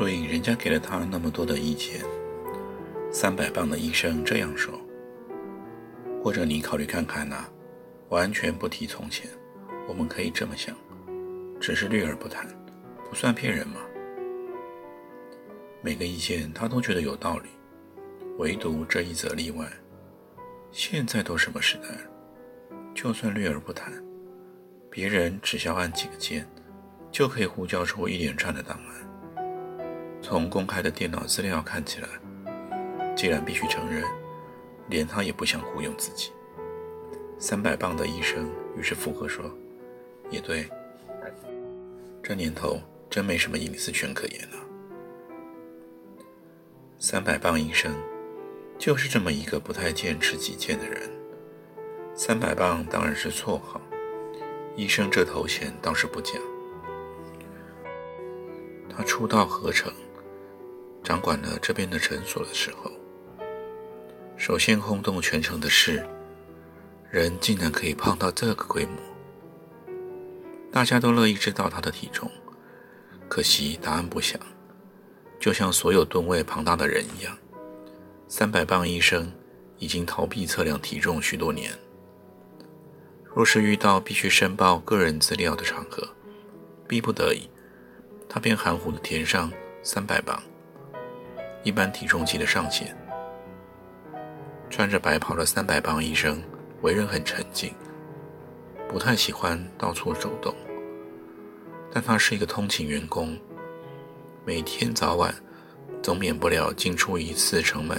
所以人家给了他那么多的意见。三百磅的医生这样说，或者你考虑看看呐，完全不提从前，我们可以这么想，只是略而不谈，不算骗人嘛。每个意见他都觉得有道理，唯独这一则例外。现在都什么时代了，就算略而不谈，别人只需要按几个键，就可以呼叫出一连串的档案。从公开的电脑资料看起来，既然必须承认，连他也不想雇佣自己。三百磅的医生于是附和说：“也对，这年头真没什么隐私权可言了。”三百磅医生就是这么一个不太坚持己见的人。三百磅当然是绰号，医生这头衔倒是不假。他出道何成？掌管了这边的诊所的时候，首先轰动全城的是，人竟然可以胖到这个规模。大家都乐意知道他的体重，可惜答案不详。就像所有吨位庞大的人一样，三百磅医生已经逃避测量体重许多年。若是遇到必须申报个人资料的场合，逼不得已，他便含糊地填上三百磅。一般体重计的上限。穿着白袍的三百磅医生为人很沉静，不太喜欢到处走动。但他是一个通勤员工，每天早晚总免不了进出一次城门，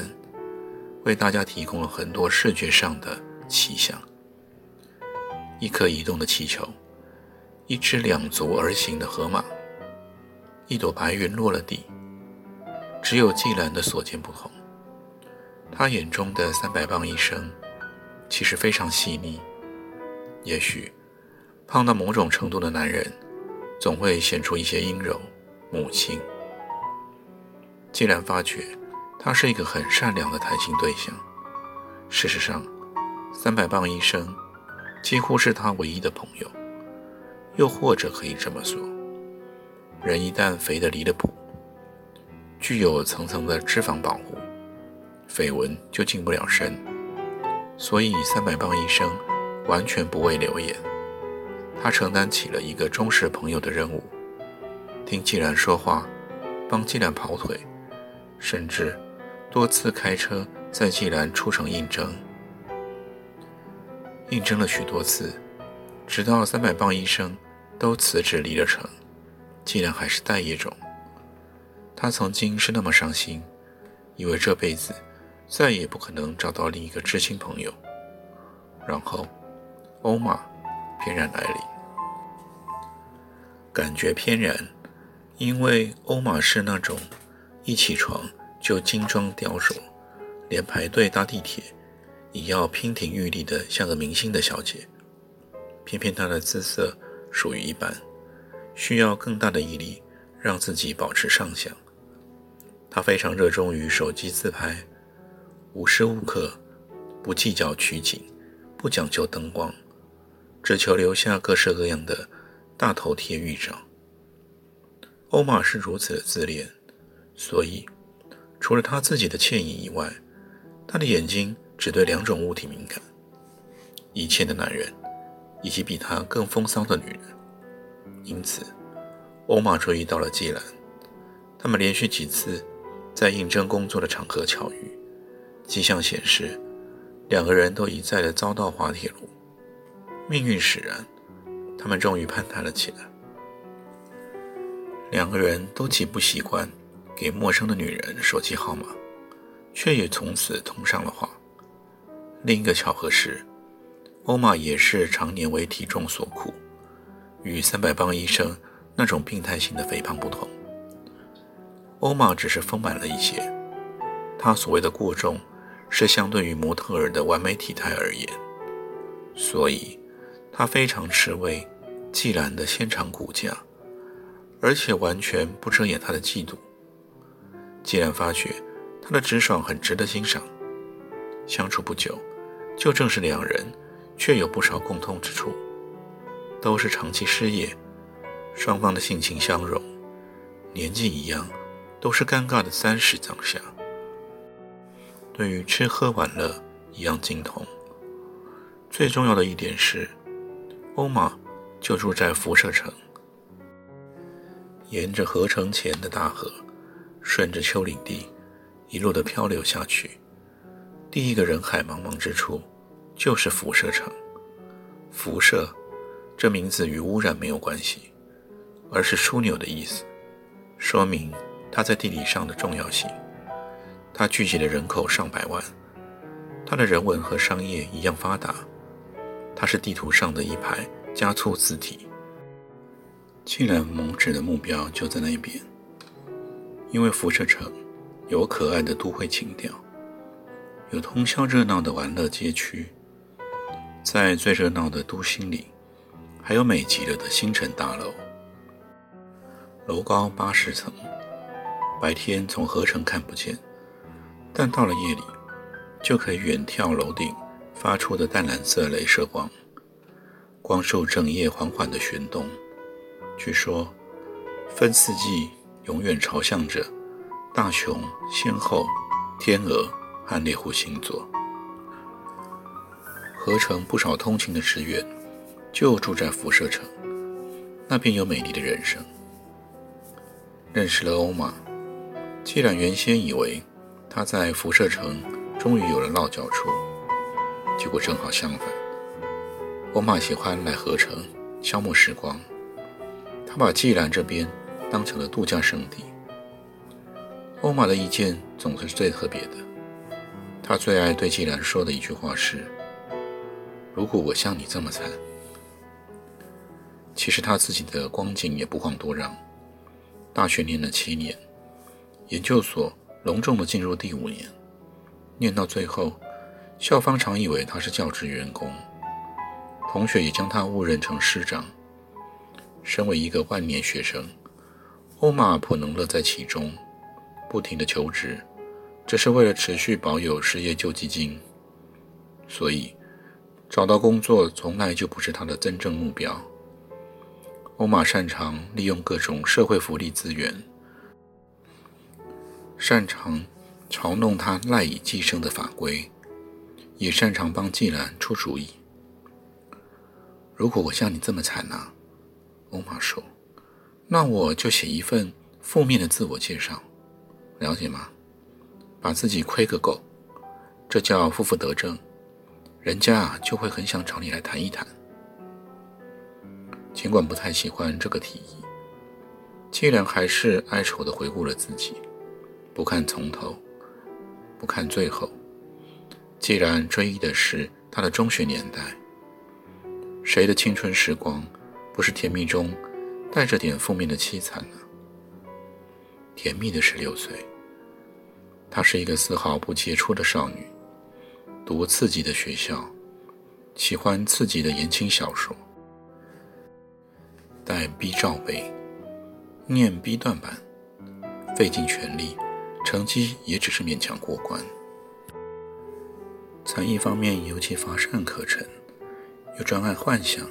为大家提供了很多视觉上的奇想：一颗移动的气球，一只两足而行的河马，一朵白云落了地。只有季兰的所见不同。他眼中的三百磅医生，其实非常细腻。也许，胖到某种程度的男人，总会显出一些阴柔、母亲。季兰发觉，他是一个很善良的谈心对象。事实上，三百磅医生几乎是他唯一的朋友。又或者可以这么说：人一旦肥得离了谱。具有层层的脂肪保护，绯闻就进不了身，所以三百磅医生完全不畏流言。他承担起了一个忠实朋友的任务，听纪兰说话，帮纪兰跑腿，甚至多次开车载季兰出城应征。应征了许多次，直到三百磅医生都辞职离了城，纪兰还是待业中。他曾经是那么伤心，以为这辈子再也不可能找到另一个知心朋友。然后，欧玛翩然来临。感觉翩然，因为欧玛是那种一起床就精装雕琢，连排队搭地铁也要娉婷玉立的像个明星的小姐。偏偏她的姿色属于一般，需要更大的毅力让自己保持上相。他非常热衷于手机自拍，无时无刻不计较取景，不讲究灯光，只求留下各式各样的大头贴预照。欧玛是如此的自恋，所以除了他自己的倩影以外，他的眼睛只对两种物体敏感：一切的男人，以及比他更风骚的女人。因此，欧玛注意到了季兰，他们连续几次。在应征工作的场合巧遇，迹象显示，两个人都一再的遭到滑铁卢。命运使然，他们终于攀谈了起来。两个人都极不习惯给陌生的女人手机号码，却也从此通上了话。另一个巧合是，欧玛也是常年为体重所苦，与三百磅医生那种病态性的肥胖不同。欧玛只是丰满了一些，他所谓的过重，是相对于模特儿的完美体态而言。所以，他非常吃味季兰的纤长骨架，而且完全不遮掩他的嫉妒。季兰发觉他的直爽很值得欣赏，相处不久，就正是两人却有不少共通之处，都是长期失业，双方的性情相融，年纪一样。都是尴尬的三十长下，对于吃喝玩乐一样精通。最重要的一点是，欧玛就住在辐射城，沿着河城前的大河，顺着丘陵地一路的漂流下去。第一个人海茫茫之处，就是辐射城。辐射这名字与污染没有关系，而是枢纽的意思，说明。它在地理上的重要性，它聚集的人口上百万，它的人文和商业一样发达，它是地图上的一排加粗字体。既然蒙指的目标就在那边，因为辐射城有可爱的都会情调，有通宵热闹的玩乐街区，在最热闹的都心里，还有美极了的星辰大楼，楼高八十层。白天从合成看不见，但到了夜里，就可以远眺楼顶发出的淡蓝色镭射光，光束整夜缓缓地旋动。据说，分四季永远朝向着大熊、仙后、天鹅和猎户星座。合成不少通勤的职员就住在辐射城，那边有美丽的人生。认识了欧玛。既然原先以为他在辐射城终于有了落脚处，结果正好相反。欧玛喜欢来合成消磨时光，他把既然这边当成了度假胜地。欧玛的意见总是最特别的，他最爱对季兰说的一句话是：“如果我像你这么惨。”其实他自己的光景也不遑多让，大学念了七年。研究所隆重地进入第五年，念到最后，校方常以为他是教职员工，同学也将他误认成师长。身为一个万年学生，欧玛颇能乐在其中，不停地求职，只是为了持续保有失业救济金。所以，找到工作从来就不是他的真正目标。欧玛擅长利用各种社会福利资源。擅长嘲弄他赖以寄生的法规，也擅长帮季兰出主意。如果我像你这么惨呐，欧玛说，那我就写一份负面的自我介绍，了解吗？把自己亏个够，这叫负负得正，人家啊就会很想找你来谈一谈。尽管不太喜欢这个提议，季兰还是哀愁地回顾了自己。不看从头，不看最后。既然追忆的是他的中学年代，谁的青春时光不是甜蜜中带着点负面的凄惨呢？甜蜜的十六岁，她是一个丝毫不杰出的少女，读刺激的学校，喜欢刺激的言情小说，带 B 罩杯，念 B 段版，费尽全力。成绩也只是勉强过关，才艺方面尤其乏善可陈，又专爱幻想。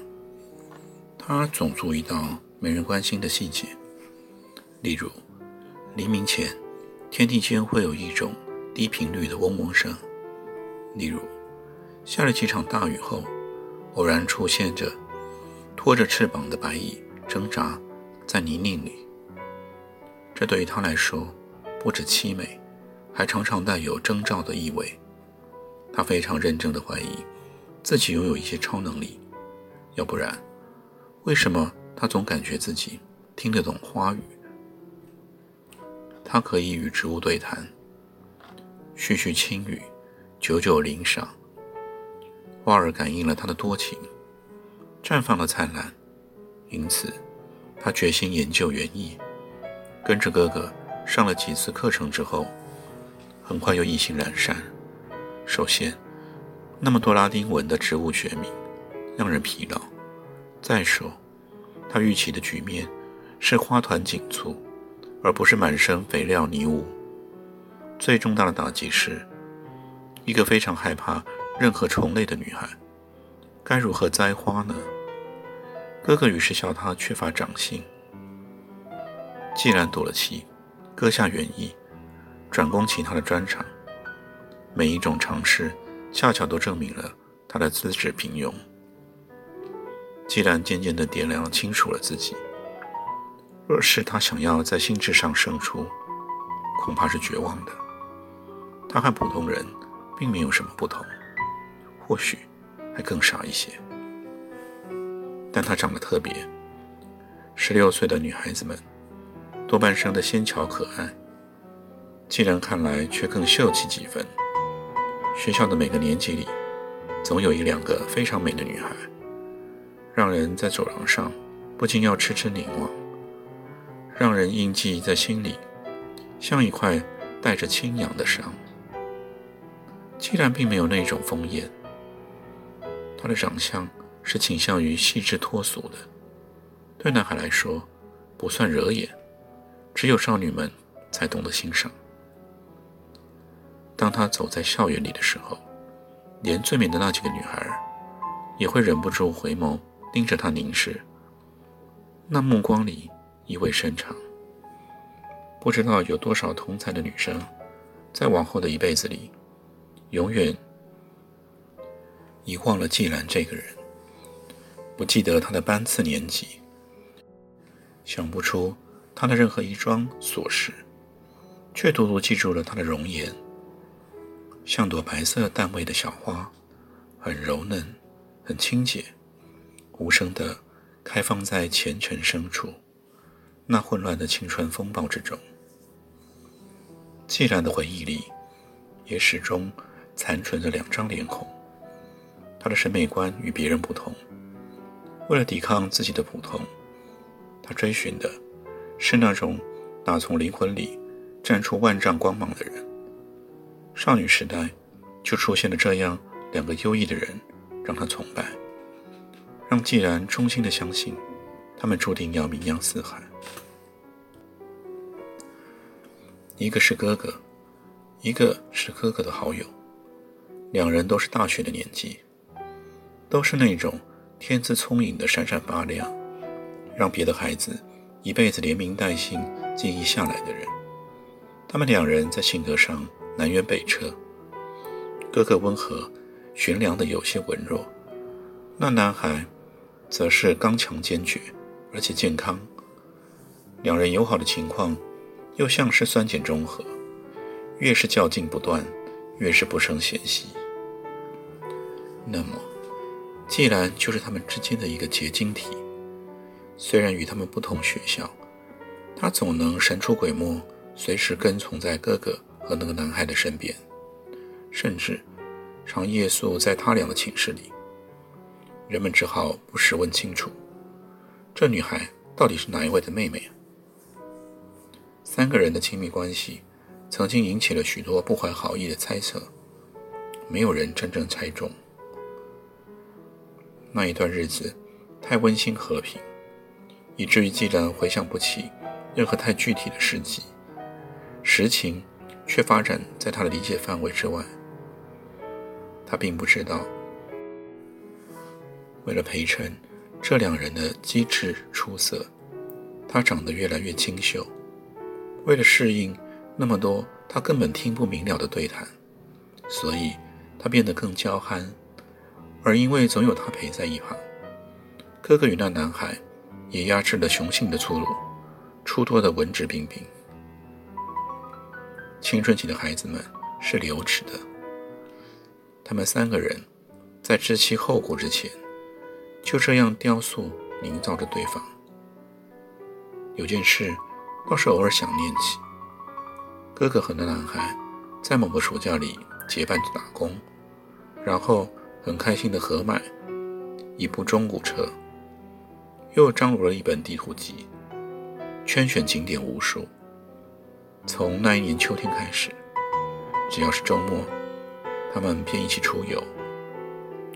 他总注意到没人关心的细节，例如黎明前天地间会有一种低频率的嗡嗡声；例如下了几场大雨后，偶然出现着拖着翅膀的白蚁挣扎在泥泞里。这对于他来说。不止凄美，还常常带有征兆的意味。他非常认真地怀疑自己拥有一些超能力，要不然，为什么他总感觉自己听得懂花语？他可以与植物对谈，絮絮轻语，久久聆赏。花儿感应了他的多情，绽放了灿烂，因此他决心研究园艺。跟着哥哥上了几次课程之后，很快又意兴阑珊。首先，那么多拉丁文的植物学名，让人疲劳；再说，他预期的局面是花团锦簇，而不是满身肥料泥污。最重大的打击是，一个非常害怕任何虫类的女孩，该如何栽花呢？哥哥于是笑他缺乏长性。既然赌了气，割下园艺，转攻其他的专长。每一种尝试，恰巧都证明了他的资质平庸。既然渐渐地掂量清楚了自己，若是他想要在心智上胜出，恐怕是绝望的。他和普通人并没有什么不同，或许还更傻一些。但他长得特别，十六岁的女孩子们多半生的纤巧可爱，既然看来却更秀气几分。学校的每个年级里，总有一两个非常美的女孩，让人在走廊上不禁要痴痴凝望，让人印记在心里，像一块带着清扬的伤。既然并没有那种风艳，她的长相是倾向于细致脱俗的，对男孩来说不算惹眼，只有少女们才懂得欣赏。当他走在校园里的时候，连最美的那几个女孩也会忍不住回眸盯着他凝视，那目光里意味深长。不知道有多少同才的女生，在往后的一辈子里，永远遗忘了季兰这个人，不记得她的班次年级，想不出他的任何一桩琐事，却独独记住了他的容颜。像朵白色淡味的小花，很柔嫩，很清洁，无声地开放在前尘深处，那混乱的青春风暴之中。寂然的回忆里，也始终残存着两张脸孔。他的审美观与别人不同，为了抵抗自己的普通，他追寻的是那种打从灵魂里绽出万丈光芒的人。少女时代，就出现了这样两个优异的人，让她崇拜，让既然衷心的相信，他们注定要名扬四海。一个是哥哥，一个是哥哥的好友，两人都是大学的年纪，都是那种天资聪颖的闪闪发亮，让别的孩子一辈子连名带姓记忆下来的人。他们两人在性格上。南辕北辙，哥哥温和、悬梁的有些文弱，那男孩则是刚强坚决，而且健康。两人友好的情况，又像是酸碱中和，越是较劲不断，越是不生嫌隙。那么，既然就是他们之间的一个结晶体，虽然与他们不同学校，他总能神出鬼没，随时跟从在哥哥。和那个男孩的身边，甚至常夜宿在他俩的寝室里。人们只好不时问清楚：这女孩到底是哪一位的妹妹？三个人的亲密关系曾经引起了许多不怀好意的猜测，没有人真正猜中。那一段日子太温馨和平，以至于既然回想不起任何太具体的事迹，实情。却发展在他的理解范围之外。他并不知道，为了陪衬这两人的机智出色，他长得越来越清秀；为了适应那么多他根本听不明了的对谈，所以他变得更娇憨。而因为总有他陪在一旁，哥哥与那男孩也压制了雄性的粗鲁，出多的文质彬彬。青春期的孩子们是流齿的，他们三个人在知其后果之前，就这样雕塑、营造着对方。有件事倒是偶尔想念起：哥哥和那男孩在某个暑假里结伴去打工，然后很开心的合买一部中古车，又张罗了一本地图集，圈选景点无数。从那一年秋天开始，只要是周末，他们便一起出游。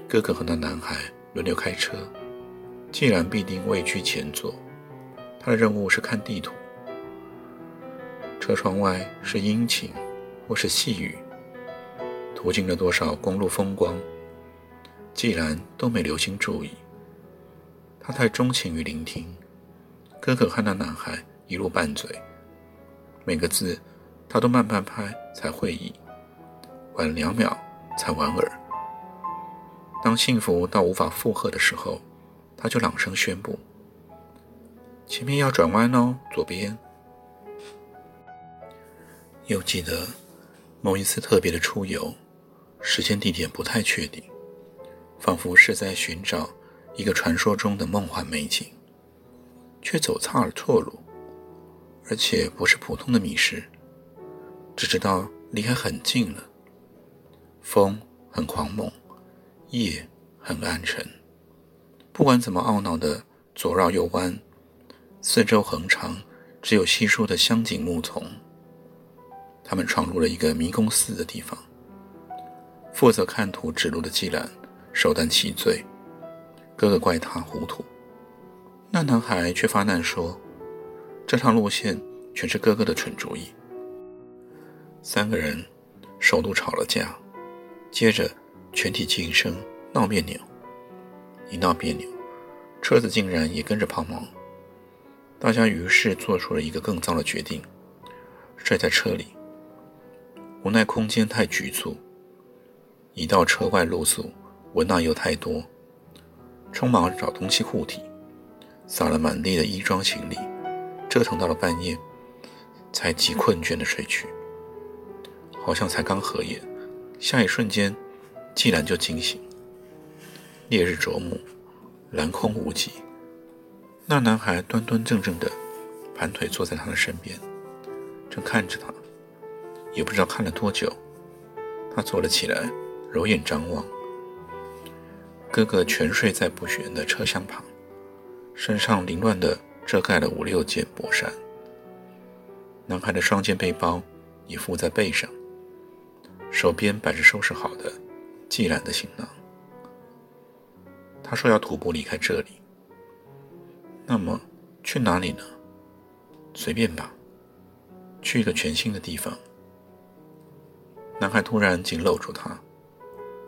哥哥和那男孩轮流开车，既然必定位居前座。他的任务是看地图，车窗外是阴晴或是细雨，途经了多少公路风光，既然都没留心注意。他太钟情于聆听，哥哥和那男孩一路拌嘴，每个字他都慢半拍才会意，晚两秒才莞尔。当幸福到无法负荷的时候，他就朗声宣布。前面要转弯哦，左边。又记得某一次特别的出游，时间地点不太确定，仿佛是在寻找一个传说中的梦幻美景，却走差了错路，而且不是普通的迷失，只知道离开很近了。风很狂猛，夜很暗沉，不管怎么懊恼的左绕右弯。四周横长，只有稀疏的香景木丛。他们闯入了一个迷宫似的地方。负责看图指路的季兰首当其罪，哥哥怪他糊涂，那男孩却发难说：“这趟路线全是哥哥的蠢主意。”三个人首度吵了架，接着全体轻声闹别扭。一闹别扭，车子竟然也跟着抛锚。大家于是做出了一个更糟的决定：睡在车里。无奈空间太局促，一到车外露宿，蚊闹又太多，匆忙找东西护体，撒了满地的衣装行李，折腾到了半夜，才极困倦的睡去。好像才刚合眼，下一瞬间，竟然就惊醒。烈日灼目，蓝空无际。那男孩端端正正的盘腿坐在他的身边，正看着他，也不知道看了多久。他坐了起来，揉眼张望。哥哥全睡在不远的车厢旁，身上凌乱的遮盖了五六件薄衫。男孩的双肩背包已附在背上，手边摆着收拾好的寄来的行囊。他说要徒步离开这里。那么去哪里呢？随便吧，去一个全新的地方。男孩突然紧搂住他，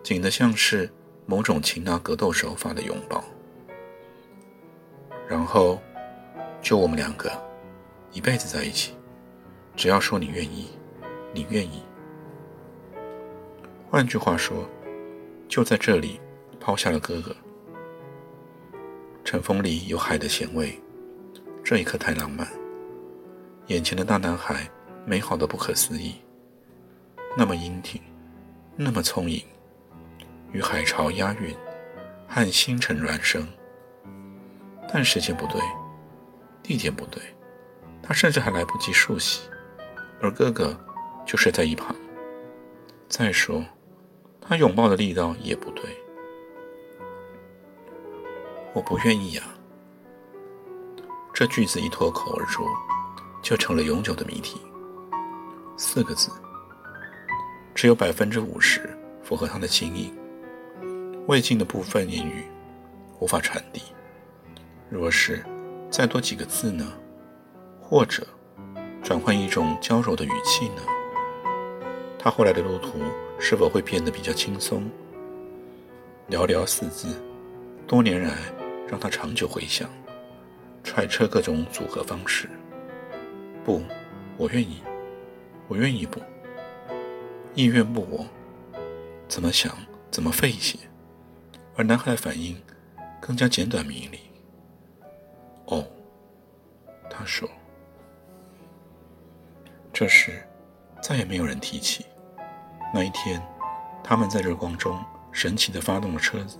紧得像是某种擒拿格斗手法的拥抱。然后，就我们两个，一辈子在一起，只要说你愿意，你愿意。换句话说，就在这里抛下了哥哥。晨风里有海的咸味，这一刻太浪漫。眼前的大男孩，美好的不可思议，那么英挺，那么聪颖，与海潮押韵，和星辰孪生。但时间不对，地点不对，他甚至还来不及漱洗，而哥哥就睡在一旁。再说，他拥抱的力道也不对。我不愿意呀。这句子一脱口而出，就成了永久的谜题。四个字，只有百分之五十符合他的心意，未尽的部分言语无法传递。若是再多几个字呢？或者转换一种娇柔的语气呢？他后来的路途是否会变得比较轻松？寥寥四字，多年来。让他长久回想，揣测各种组合方式。不，我愿意，我愿意不。意愿不我，怎么想怎么费解。而男孩的反应更加简短明理。哦，他说。这时，再也没有人提起那一天，他们在日光中神奇地发动了车子，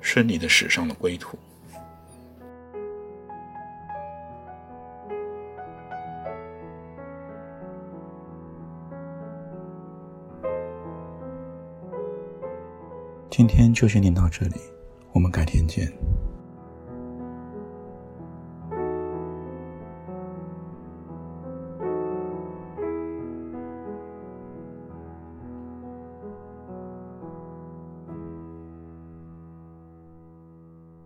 顺利地驶上了归途。今天就先念到这里，我们改天见。